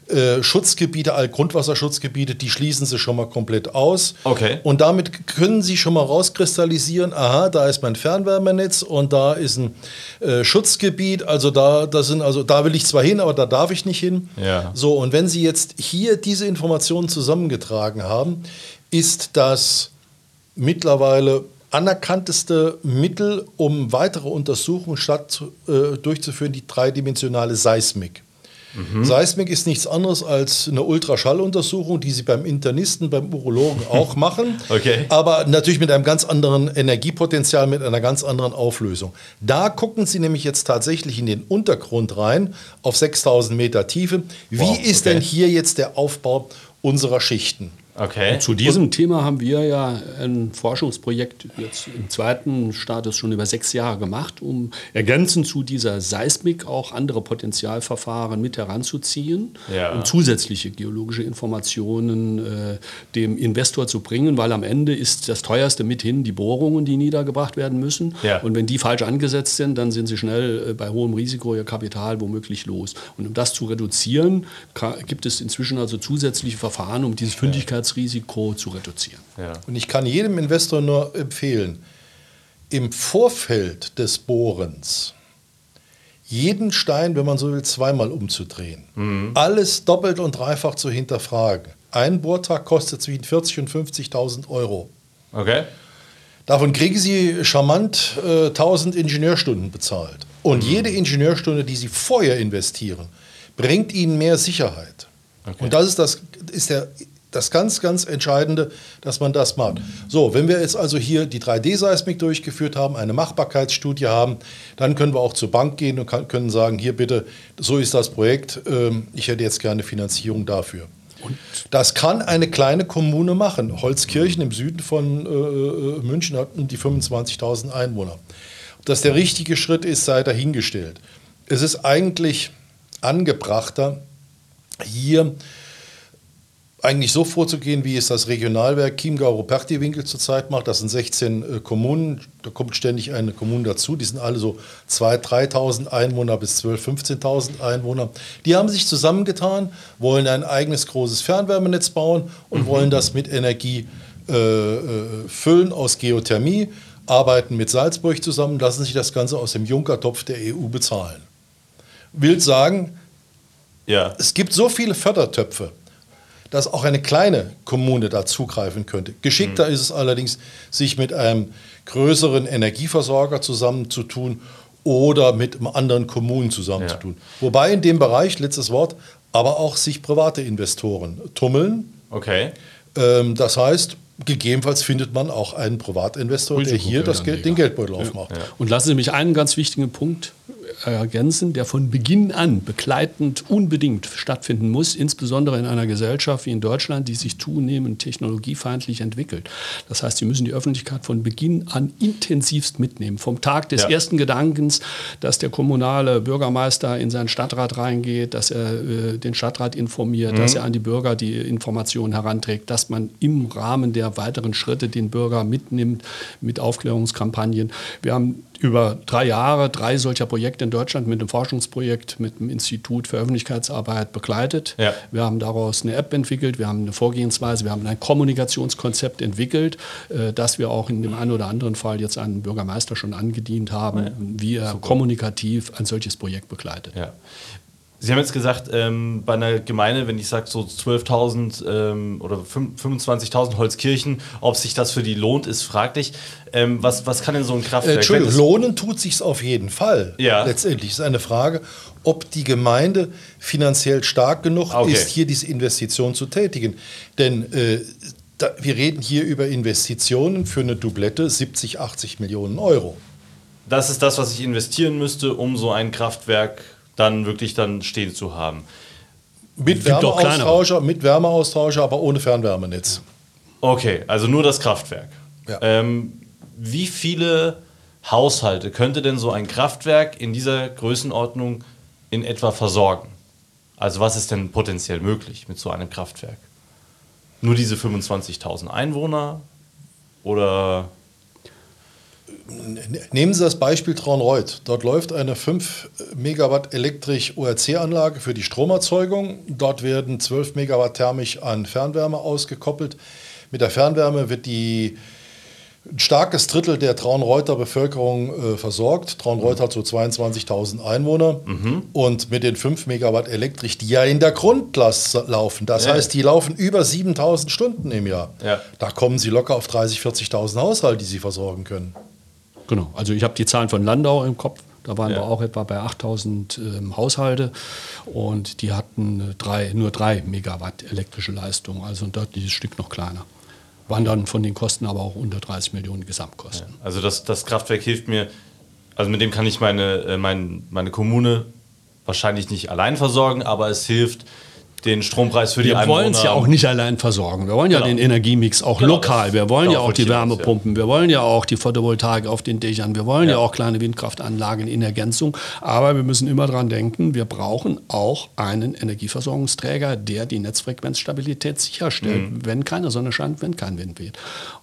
Äh, Schutzgebiete, Altgrundwasserschutzgebiete, die schließen sie schon mal komplett aus. Okay. Und damit können sie schon mal rauskristallisieren, aha, da ist mein Fernwärmenetz und da ist ein äh, Schutzgebiet, also da, das sind, also da will ich zwar hin, aber da darf ich nicht hin. Ja. So, und wenn Sie jetzt hier diese Informationen zusammengetragen haben, ist das mittlerweile anerkannteste Mittel, um weitere Untersuchungen statt, äh, durchzuführen, die dreidimensionale Seismik. Seismik ist nichts anderes als eine Ultraschalluntersuchung, die Sie beim Internisten, beim Urologen [LAUGHS] auch machen, Okay. aber natürlich mit einem ganz anderen Energiepotenzial, mit einer ganz anderen Auflösung. Da gucken Sie nämlich jetzt tatsächlich in den Untergrund rein, auf 6000 Meter Tiefe. Wie Wow, ist okay. denn hier jetzt der Aufbau unserer Schichten? Okay. Zu diesem Thema haben wir ja ein Forschungsprojekt jetzt im zweiten Status schon über sechs Jahre gemacht, um ergänzend zu dieser Seismik auch andere Potenzialverfahren mit heranzuziehen Ja. und zusätzliche geologische Informationen äh, dem Investor zu bringen, weil am Ende ist das teuerste mithin die Bohrungen, die niedergebracht werden müssen. Ja. Und wenn die falsch angesetzt sind, dann sind sie schnell äh, bei hohem Risiko ihr Kapital womöglich los. Und um das zu reduzieren, gibt es inzwischen also zusätzliche Verfahren, um dieses Fündigkeitsrisiko zu reduzieren. Ja. Und ich kann jedem Investor nur empfehlen, im Vorfeld des Bohrens jeden Stein, wenn man so will, zweimal umzudrehen. Alles doppelt und dreifach zu hinterfragen. Ein Bohrtag kostet zwischen 40.000 und 50.000 Euro. Okay. Davon kriegen Sie charmant äh, 1000 Ingenieurstunden bezahlt. Und jede Ingenieurstunde, die Sie vorher investieren, bringt Ihnen mehr Sicherheit. Und das ist, das, ist der, das ganz, ganz Entscheidende, dass man das macht. So, wenn wir jetzt also hier die 3D-Seismik durchgeführt haben, eine Machbarkeitsstudie haben, dann können wir auch zur Bank gehen und kann, können sagen, hier bitte, so ist das Projekt, ähm, ich hätte jetzt gerne Finanzierung dafür. Das kann eine kleine Kommune machen. Holzkirchen im Süden von äh, äh, München hat um die 25.000 Einwohner. Ob das der richtige Schritt ist, sei dahingestellt. Es ist eigentlich angebrachter, hier eigentlich so vorzugehen, wie es das Regionalwerk Chiemgau-Ruperti-Winkel zurzeit macht. Das sind 16 äh, Kommunen, da kommt ständig eine Kommune dazu. Die sind alle so 2.000, 3.000 Einwohner bis 12.000, 15.000 Einwohner. Die haben sich zusammengetan, wollen ein eigenes großes Fernwärmenetz bauen und wollen das mit Energie äh, äh, füllen aus Geothermie, arbeiten mit Salzburg zusammen, lassen sich das Ganze aus dem Junkertopf der EU bezahlen. Will sagen, Ja. es gibt so viele Fördertöpfe, dass auch eine kleine Kommune da zugreifen könnte. Geschickter ist es allerdings, sich mit einem größeren Energieversorger zusammenzutun oder mit einem anderen Kommunen zusammenzutun. Wobei in dem Bereich, letztes Wort, aber auch sich private Investoren tummeln. Okay. Ähm, das heißt, gegebenenfalls findet man auch einen Privatinvestor, der hier das Geld, den Geldbeutel aufmacht. Und lassen Sie mich einen ganz wichtigen Punkt ergänzen, der von Beginn an begleitend unbedingt stattfinden muss, insbesondere in einer Gesellschaft wie in Deutschland, die sich zunehmend technologiefeindlich entwickelt. Das heißt, Sie müssen die Öffentlichkeit von Beginn an intensivst mitnehmen. Vom Tag des Ja. ersten Gedankens, dass der kommunale Bürgermeister in seinen Stadtrat reingeht, dass er äh, den Stadtrat informiert, dass er an die Bürger die Informationen heranträgt, dass man im Rahmen der weiteren Schritte den Bürger mitnimmt mit Aufklärungskampagnen. Wir haben über drei Jahre drei solcher Projekte in Deutschland mit einem Forschungsprojekt, mit dem Institut für Öffentlichkeitsarbeit begleitet. Ja. Wir haben daraus eine App entwickelt, wir haben eine Vorgehensweise, wir haben ein Kommunikationskonzept entwickelt, äh, das wir auch in dem einen oder anderen Fall jetzt den Bürgermeister schon angedient haben, wie er kommunikativ ein solches Projekt begleitet. Ja. Sie haben jetzt gesagt, ähm, bei einer Gemeinde, wenn ich sage so 12.000 ähm, oder fünf- 25.000 Holzkirchen, ob sich das für die lohnt, ist fraglich. Ähm, was, was kann denn so ein Äh, Kraftwerk? Entschuldigung, wenn es- lohnen tut sich auf jeden Fall. Ja. Letztendlich ist eine Frage, ob die Gemeinde finanziell stark genug Okay. ist, hier diese Investition zu tätigen. Denn äh, da, wir reden hier über Investitionen für eine Doublette 70, 80 Millionen Euro. Das ist das, was ich investieren müsste, um so ein Kraftwerk dann wirklich dann stehen zu haben. Mit. Wärmeaustauscher, mit Wärmeaustauscher, aber ohne Fernwärmenetz. Okay, also nur das Kraftwerk. Ja. Ähm, wie viele Haushalte könnte denn so ein Kraftwerk in dieser Größenordnung in etwa versorgen? Also was ist denn potenziell möglich mit so einem Kraftwerk? Nur diese 25.000 Einwohner oder Nehmen Sie das Beispiel Traunreuth. Dort läuft eine 5 Megawatt Elektrik-ORC-Anlage für die Stromerzeugung. Dort werden 12 Megawatt thermisch an Fernwärme ausgekoppelt. Mit der Fernwärme wird die ein starkes Drittel der Traunreuther Bevölkerung äh, versorgt. Traunreuth hat so 22.000 Einwohner mhm. und mit den 5 Megawatt Elektrik, die ja in der Grundlast laufen, das ja. heißt, die laufen über 7.000 Stunden im Jahr. Ja. Da kommen sie locker auf 30.000, 40.000 Haushalte, die sie versorgen können. Genau, also ich habe die Zahlen von Landau im Kopf. Da waren ja. wir auch etwa bei 8000 ähm, Haushalte und die hatten äh, drei, nur 3 Megawatt elektrische Leistung, also ein deutliches Stück noch kleiner waren dann von den Kosten aber auch unter 30 Millionen Gesamtkosten. Ja, also das, das Kraftwerk hilft mir, also mit dem kann ich meine, äh, mein, meine Kommune wahrscheinlich nicht allein versorgen, aber es hilft, den Strompreis für die wir Einwohner. Wir wollen es ja auch nicht allein versorgen. Wir wollen ja genau. den Energiemix auch genau, lokal. Wir wollen ja auch die Wärmepumpen. Ja. Wir wollen ja auch die Photovoltaik auf den Dächern. Wir wollen ja. ja. auch kleine Windkraftanlagen in Ergänzung. Aber wir müssen immer daran denken, wir brauchen auch einen Energieversorgungsträger, der die Netzfrequenzstabilität sicherstellt, mhm. wenn keine Sonne scheint, wenn kein Wind weht.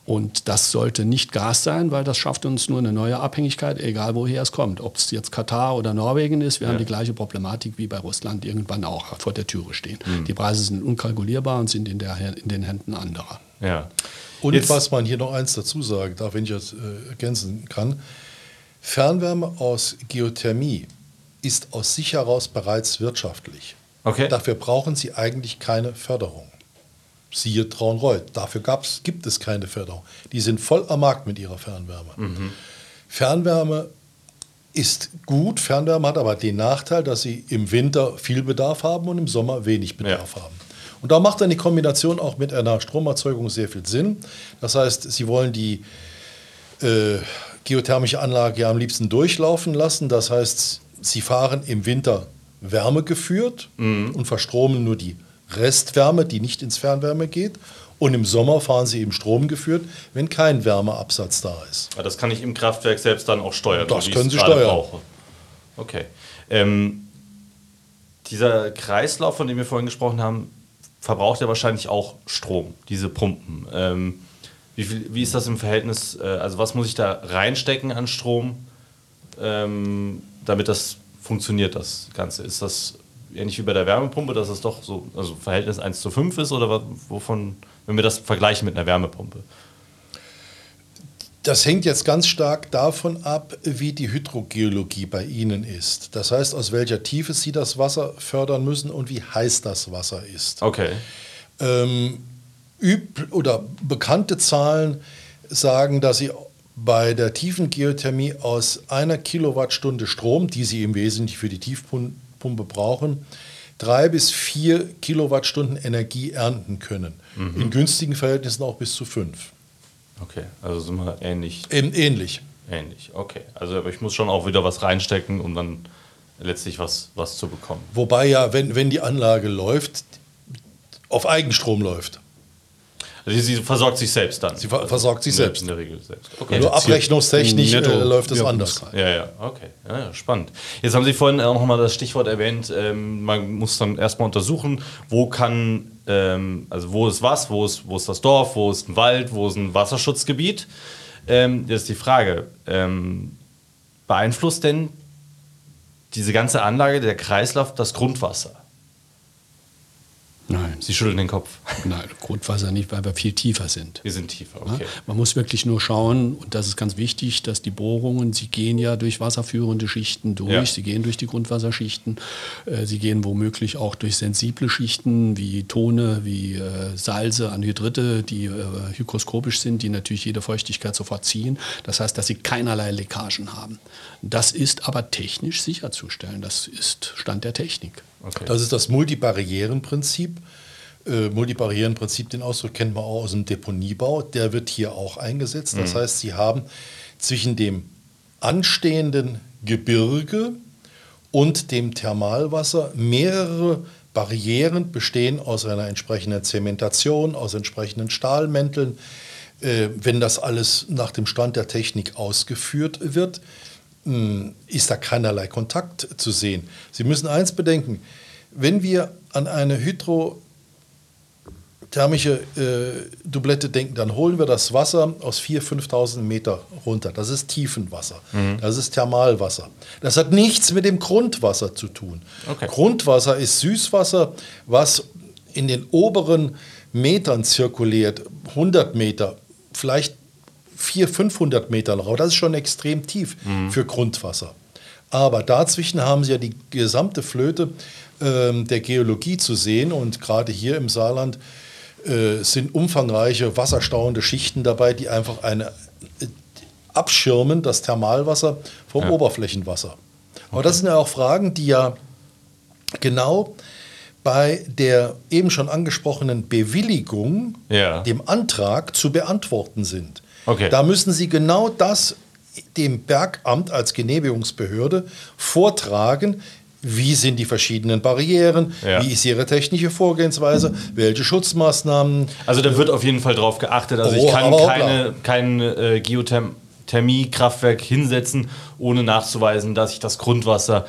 Und das sollte nicht Gas sein, weil das schafft uns nur eine neue Abhängigkeit, egal woher es kommt. Ob es jetzt Katar oder Norwegen ist, wir ja. haben die gleiche Problematik wie bei Russland irgendwann auch vor der Türe stehen. Mhm. Die Preise sind unkalkulierbar und sind in, der, in den Händen anderer. Ja. Und jetzt, was man hier noch eins dazu sagen darf, wenn ich das äh, ergänzen kann, Fernwärme aus Geothermie ist aus sich heraus bereits wirtschaftlich. Okay. Dafür brauchen Sie eigentlich keine Förderung. Siehe Traunreuth. Dafür gab's, gibt es keine Förderung. Die sind voll am Markt mit ihrer Fernwärme. Mhm. Fernwärme ist gut. Fernwärme hat aber den Nachteil, dass sie im Winter viel Bedarf haben und im Sommer wenig Bedarf ja. haben. Und da macht dann die Kombination auch mit einer Stromerzeugung sehr viel Sinn. Das heißt, Sie wollen die äh, geothermische Anlage ja am liebsten durchlaufen lassen. Das heißt, Sie fahren im Winter wärmegeführt mhm. und verstromen nur die Restwärme, die nicht ins Fernwärme geht. Und im Sommer fahren sie eben Strom geführt, wenn kein Wärmeabsatz da ist. Das kann ich im Kraftwerk selbst dann auch steuern. Das können Sie steuern. Brauche. Okay. Ähm, dieser Kreislauf, von dem wir vorhin gesprochen haben, verbraucht ja wahrscheinlich auch Strom, diese Pumpen. Ähm, wie, viel, wie ist das im Verhältnis? Äh, also was muss ich da reinstecken an Strom, ähm, damit das funktioniert, das Ganze? Ist das ähnlich wie bei der Wärmepumpe, dass es doch so also Verhältnis 1 zu 5 ist oder wovon, wenn wir das vergleichen mit einer Wärmepumpe? Das hängt jetzt ganz stark davon ab, wie die Hydrogeologie bei Ihnen ist. Das heißt, aus welcher Tiefe Sie das Wasser fördern müssen und wie heiß das Wasser ist. Okay. Ähm, üb oder bekannte Zahlen sagen, dass Sie bei der tiefen Geothermie aus einer Kilowattstunde Strom, die Sie im Wesentlichen für die Tiefpumpe Pumpe brauchen, drei bis vier Kilowattstunden Energie ernten können. Mhm. In günstigen Verhältnissen auch bis zu fünf. Okay, also sind wir ähnlich. Eben ähnlich. Ähnlich, okay. Also aber ich muss schon auch wieder was reinstecken, um dann letztlich was, was zu bekommen. Wobei ja, wenn, wenn die Anlage läuft, auf Eigenstrom läuft. Also sie versorgt sich selbst dann. Sie ver versorgt sich also selbst. In der Regel selbst. Okay. Nur abrechnungstechnisch äh, läuft es anders. Ja, ja, okay. Ja, ja, spannend. Jetzt haben Sie vorhin auch nochmal das Stichwort erwähnt, ähm, man muss dann erstmal untersuchen, wo kann, ähm, also wo ist was, wo ist, wo ist das Dorf, wo ist ein Wald, wo ist ein Wasserschutzgebiet. Ähm, jetzt die Frage, ähm, beeinflusst denn diese ganze Anlage, der Kreislauf, das Grundwasser? Nein. Sie schütteln den Kopf. [LAUGHS] Nein, Grundwasser nicht, weil wir viel tiefer sind. Wir sind tiefer, okay. Man muss wirklich nur schauen, und das ist ganz wichtig, dass die Bohrungen, sie gehen ja durch wasserführende Schichten durch, ja. sie gehen durch die Grundwasserschichten, äh, sie gehen womöglich auch durch sensible Schichten wie Tone, wie äh, Salze, Anhydrite, die äh, hygroskopisch sind, die natürlich jede Feuchtigkeit sofort ziehen. Das heißt, dass sie keinerlei Leckagen haben. Das ist aber technisch sicherzustellen. Das ist Stand der Technik. Okay. Das ist das Multibarrierenprinzip. Äh, Multibarrierenprinzip, den Ausdruck kennen wir auch aus dem Deponiebau. Der wird hier auch eingesetzt. Das mhm. heißt, Sie haben zwischen dem anstehenden Gebirge und dem Thermalwasser mehrere Barrieren bestehen aus einer entsprechenden Zementation, aus entsprechenden Stahlmänteln. Äh, wenn das alles nach dem Stand der Technik ausgeführt wird, ist da keinerlei Kontakt zu sehen. Sie müssen eins bedenken, wenn wir an eine thermische äh, Doublette denken, dann holen wir das Wasser aus 4.000, 5.000 Meter runter. Das ist Tiefenwasser. Das ist Thermalwasser. Das hat nichts mit dem Grundwasser zu tun. Okay. Grundwasser ist Süßwasser, was in den oberen Metern zirkuliert, 100 Meter, vielleicht 400, 500 Meter raus. Das ist schon extrem tief für Grundwasser. Aber dazwischen haben sie ja die gesamte Flöte ähm, der Geologie zu sehen und gerade hier im Saarland äh, sind umfangreiche wasserstauende Schichten dabei, die einfach eine äh, abschirmen, das Thermalwasser vom Oberflächenwasser. Aber das sind ja auch Fragen, die ja genau bei der eben schon angesprochenen Bewilligung, Ja. dem Antrag zu beantworten sind. Okay. Da müssen Sie genau das dem Bergamt als Genehmigungsbehörde vortragen. Wie sind die verschiedenen Barrieren? Ja. Wie ist Ihre technische Vorgehensweise? Welche Schutzmaßnahmen? Also da wird auf jeden Fall drauf geachtet. Also Oh, ich kann keine, kein äh, Geothermiekraftwerk hinsetzen, ohne nachzuweisen, dass ich das Grundwasser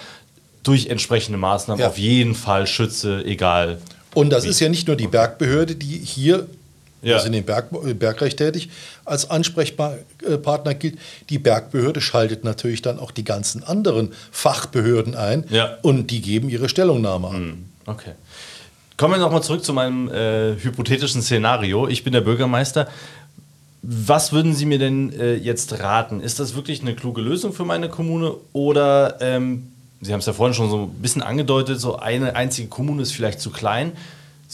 durch entsprechende Maßnahmen Ja. auf jeden Fall schütze, egal. Und das ist ja nicht nur die Bergbehörde, die hier, Ja. wir sind im Berg, äh, Bergrecht tätig, als Ansprechpartner gilt. Die Bergbehörde schaltet natürlich dann auch die ganzen anderen Fachbehörden ein Ja. und die geben ihre Stellungnahme an. Okay. Kommen wir nochmal zurück zu meinem äh, hypothetischen Szenario. Ich bin der Bürgermeister. Was würden Sie mir denn äh, jetzt raten? Ist das wirklich eine kluge Lösung für meine Kommune oder ähm, Sie haben es ja vorhin schon so ein bisschen angedeutet, so eine einzige Kommune ist vielleicht zu klein.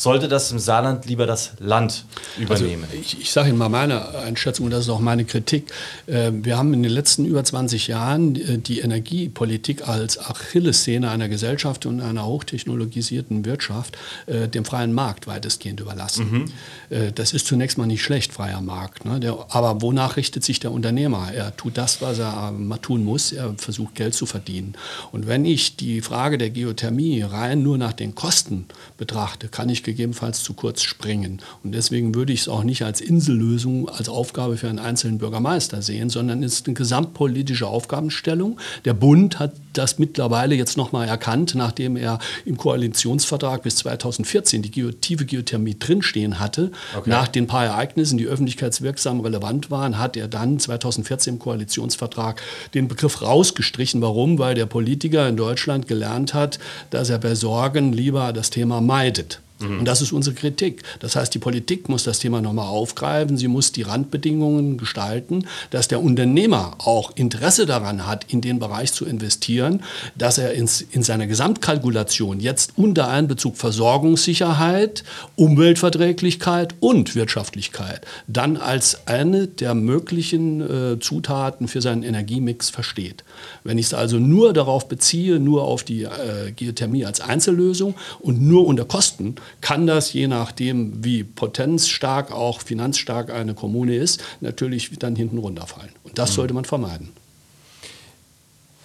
Sollte das im Saarland lieber das Land übernehmen? Also ich, ich sage Ihnen mal meine Einschätzung und das ist auch meine Kritik. Äh, Wir haben in den letzten über 20 Jahren äh, die Energiepolitik als Achillessehne einer Gesellschaft und einer hochtechnologisierten Wirtschaft äh, dem freien Markt weitestgehend überlassen. Äh, Das ist zunächst mal nicht schlecht, freier Markt. ne? Aber wonach richtet sich der Unternehmer? Er tut das, was er tun muss. Er versucht Geld zu verdienen. Und wenn ich die Frage der Geothermie rein nur nach den Kosten betrachte, kann ich gegebenenfalls zu kurz springen. Und deswegen würde ich es auch nicht als Insellösung, als Aufgabe für einen einzelnen Bürgermeister sehen, sondern es ist eine gesamtpolitische Aufgabenstellung. Der Bund hat das mittlerweile jetzt nochmal erkannt, nachdem er im Koalitionsvertrag bis 2014 die tiefe Geothermie drinstehen hatte. Nach den paar Ereignissen, die öffentlichkeitswirksam relevant waren, hat er dann 2014 im Koalitionsvertrag den Begriff rausgestrichen. Warum? Weil der Politiker in Deutschland gelernt hat, dass er bei Sorgen lieber das Thema meidet. Und das ist unsere Kritik. Das heißt, die Politik muss das Thema nochmal aufgreifen. Sie muss die Randbedingungen gestalten, dass der Unternehmer auch Interesse daran hat, in den Bereich zu investieren, dass er ins, in seiner Gesamtkalkulation jetzt unter Einbezug Versorgungssicherheit, Umweltverträglichkeit und Wirtschaftlichkeit dann als eine der möglichen äh, Zutaten für seinen Energiemix versteht. Wenn ich es also nur darauf beziehe, nur auf die äh, Geothermie als Einzellösung und nur unter Kosten, kann das, je nachdem, wie potenzstark, auch finanzstark eine Kommune ist, natürlich dann hinten runterfallen. Und das sollte man vermeiden.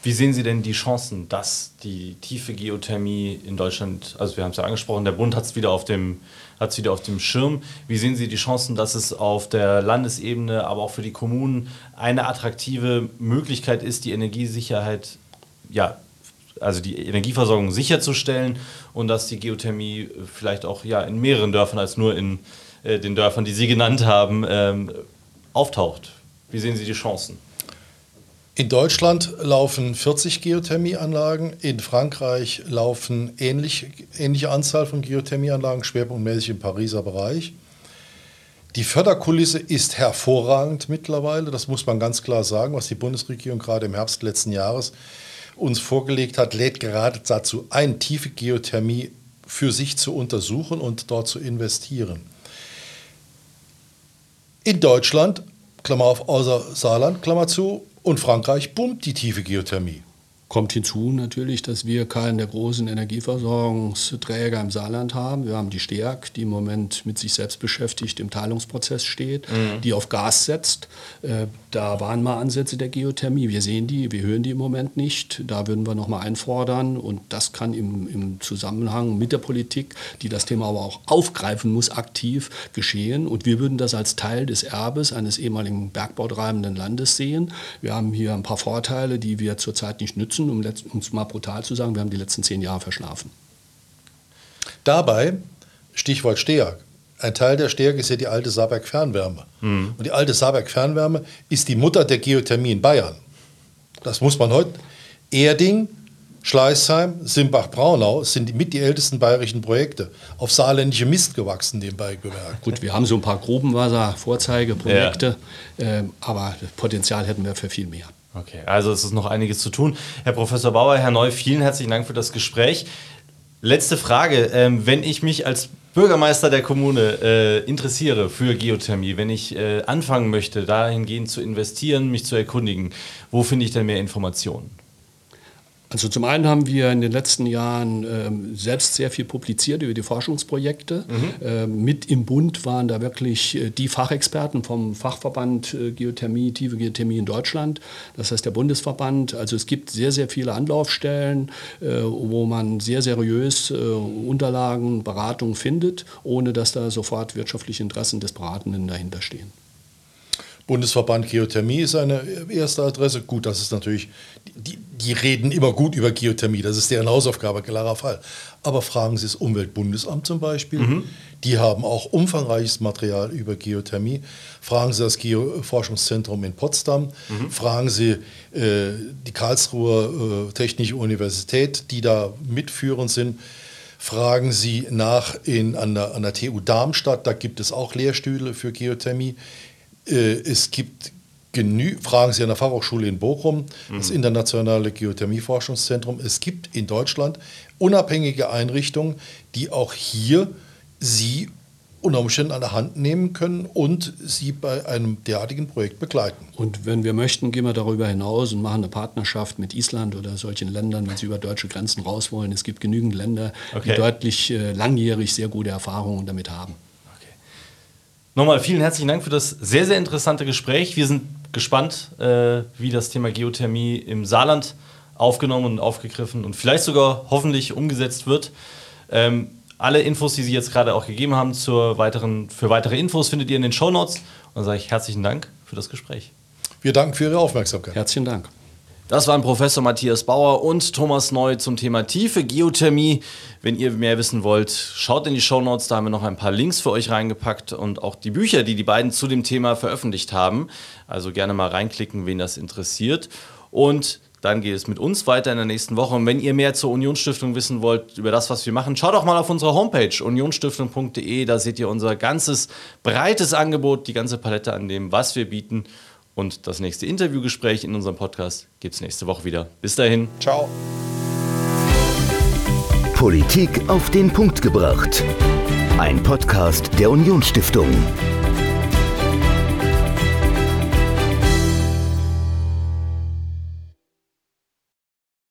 Wie sehen Sie denn die Chancen, dass die tiefe Geothermie in Deutschland, also wir haben es ja angesprochen, der Bund hat es wieder auf dem hat's wieder auf dem Schirm. Wie sehen Sie die Chancen, dass es auf der Landesebene, aber auch für die Kommunen eine attraktive Möglichkeit ist, die Energiesicherheit, ja, also die Energieversorgung sicherzustellen und dass die Geothermie vielleicht auch ja in mehreren Dörfern als nur in äh, den Dörfern, die Sie genannt haben, ähm, auftaucht? Wie sehen Sie die Chancen? In Deutschland laufen 40 Geothermieanlagen, in Frankreich laufen ähnlich, ähnliche Anzahl von Geothermieanlagen, schwerpunktmäßig im Pariser Bereich. Die Förderkulisse ist hervorragend mittlerweile, das muss man ganz klar sagen, was die Bundesregierung gerade im Herbst letzten Jahres uns vorgelegt hat, lädt gerade dazu ein, tiefe Geothermie für sich zu untersuchen und dort zu investieren. In Deutschland, Klammer auf, außer Saarland, Klammer zu, und Frankreich boomt die tiefe Geothermie. Kommt hinzu natürlich, dass wir keinen der großen Energieversorgungsträger im Saarland haben. Wir haben die STEAG, die im Moment mit sich selbst beschäftigt im Teilungsprozess steht, die auf Gas setzt. Äh, Da waren mal Ansätze der Geothermie. Wir sehen die, wir hören die im Moment nicht. Da würden wir nochmal einfordern. Und das kann im, im Zusammenhang mit der Politik, die das Thema aber auch aufgreifen muss, aktiv geschehen. Und wir würden das als Teil des Erbes eines ehemaligen bergbautreibenden Landes sehen. Wir haben hier ein paar Vorteile, die wir zurzeit nicht nützen, um letzt- um es mal brutal zu sagen. Wir haben die letzten zehn Jahre verschlafen. Dabei, Stichwort STEAG, ein Teil der Stärke ist ja die alte Saarberg Fernwärme. Mhm. Und die alte Saarberg Fernwärme ist die Mutter der Geothermie in Bayern. Das muss man heute. Erding, Schleißheim, Simbach-Braunau sind mit die ältesten bayerischen Projekte auf saarländische Mist gewachsen, nebenbei bemerkt. Gut, wir haben so ein paar Grubenwasser-Vorzeigeprojekte, ja. äh, aber Potenzial hätten wir für viel mehr. Okay, also es ist noch einiges zu tun. Herr Professor Bauer, Herr Neu, vielen herzlichen Dank für das Gespräch. Letzte Frage. Ähm, wenn ich mich als Bürgermeister der Kommune äh, interessiere für Geothermie, wenn ich äh, anfangen möchte, dahingehend zu investieren, mich zu erkundigen, wo finde ich denn mehr Informationen? Also zum einen haben wir in den letzten Jahren ähm, selbst sehr viel publiziert über die Forschungsprojekte. Mhm. Ähm, mit im Bund waren da wirklich äh, die Fachexperten vom Fachverband äh, Geothermie, tiefe Geothermie in Deutschland, das heißt der Bundesverband. Also es gibt sehr, sehr viele Anlaufstellen, äh, wo man sehr seriös äh, Unterlagen, Beratungen findet, ohne dass da sofort wirtschaftliche Interessen des Beratenden dahinter stehen. Bundesverband Geothermie ist eine erste Adresse. Gut, das ist natürlich, die, die reden immer gut über Geothermie, das ist deren Hausaufgabe, klarer Fall. Aber fragen Sie das Umweltbundesamt zum Beispiel, mhm. die haben auch umfangreiches Material über Geothermie. Fragen Sie das Geoforschungszentrum in Potsdam, mhm. fragen Sie äh, die Karlsruher äh, Technische Universität, die da mitführend sind. Fragen Sie nach in, an, der, an der TU Darmstadt, da gibt es auch Lehrstühle für Geothermie. Äh, es gibt genü fragen Sie an der Fachhochschule in Bochum, mhm. das internationale Geothermieforschungszentrum. Es gibt in Deutschland unabhängige Einrichtungen, die auch hier Sie unter Umständen an der Hand nehmen können und Sie bei einem derartigen Projekt begleiten. Und wenn wir möchten, gehen wir darüber hinaus und machen eine Partnerschaft mit Island oder solchen Ländern, wenn sie über deutsche Grenzen raus wollen. Es gibt genügend Länder, okay. die deutlich äh, langjährig sehr gute Erfahrungen damit haben. Nochmal vielen herzlichen Dank für das sehr, sehr interessante Gespräch. Wir sind gespannt, äh, wie das Thema Geothermie im Saarland aufgenommen und aufgegriffen und vielleicht sogar hoffentlich umgesetzt wird. Ähm, alle Infos, die Sie jetzt gerade auch gegeben haben zur weiteren, für weitere Infos, findet ihr in den Show Notes. Und dann sage ich herzlichen Dank für das Gespräch. Wir danken für Ihre Aufmerksamkeit. Herzlichen Dank. Das waren Professor Matthias Bauer und Thomas Neu zum Thema tiefe Geothermie. Wenn ihr mehr wissen wollt, schaut in die Show Notes, da haben wir noch ein paar Links für euch reingepackt und auch die Bücher, die die beiden zu dem Thema veröffentlicht haben. Also gerne mal reinklicken, wen das interessiert. Und dann geht es mit uns weiter in der nächsten Woche. Und wenn ihr mehr zur Unionsstiftung wissen wollt, über das, was wir machen, schaut doch mal auf unsere Homepage unionsstiftung.de. Da seht ihr unser ganzes breites Angebot, die ganze Palette an dem, was wir bieten. Und das nächste Interviewgespräch in unserem Podcast gibt es nächste Woche wieder. Bis dahin. Ciao. Politik auf den Punkt gebracht. Ein Podcast der Unionsstiftung.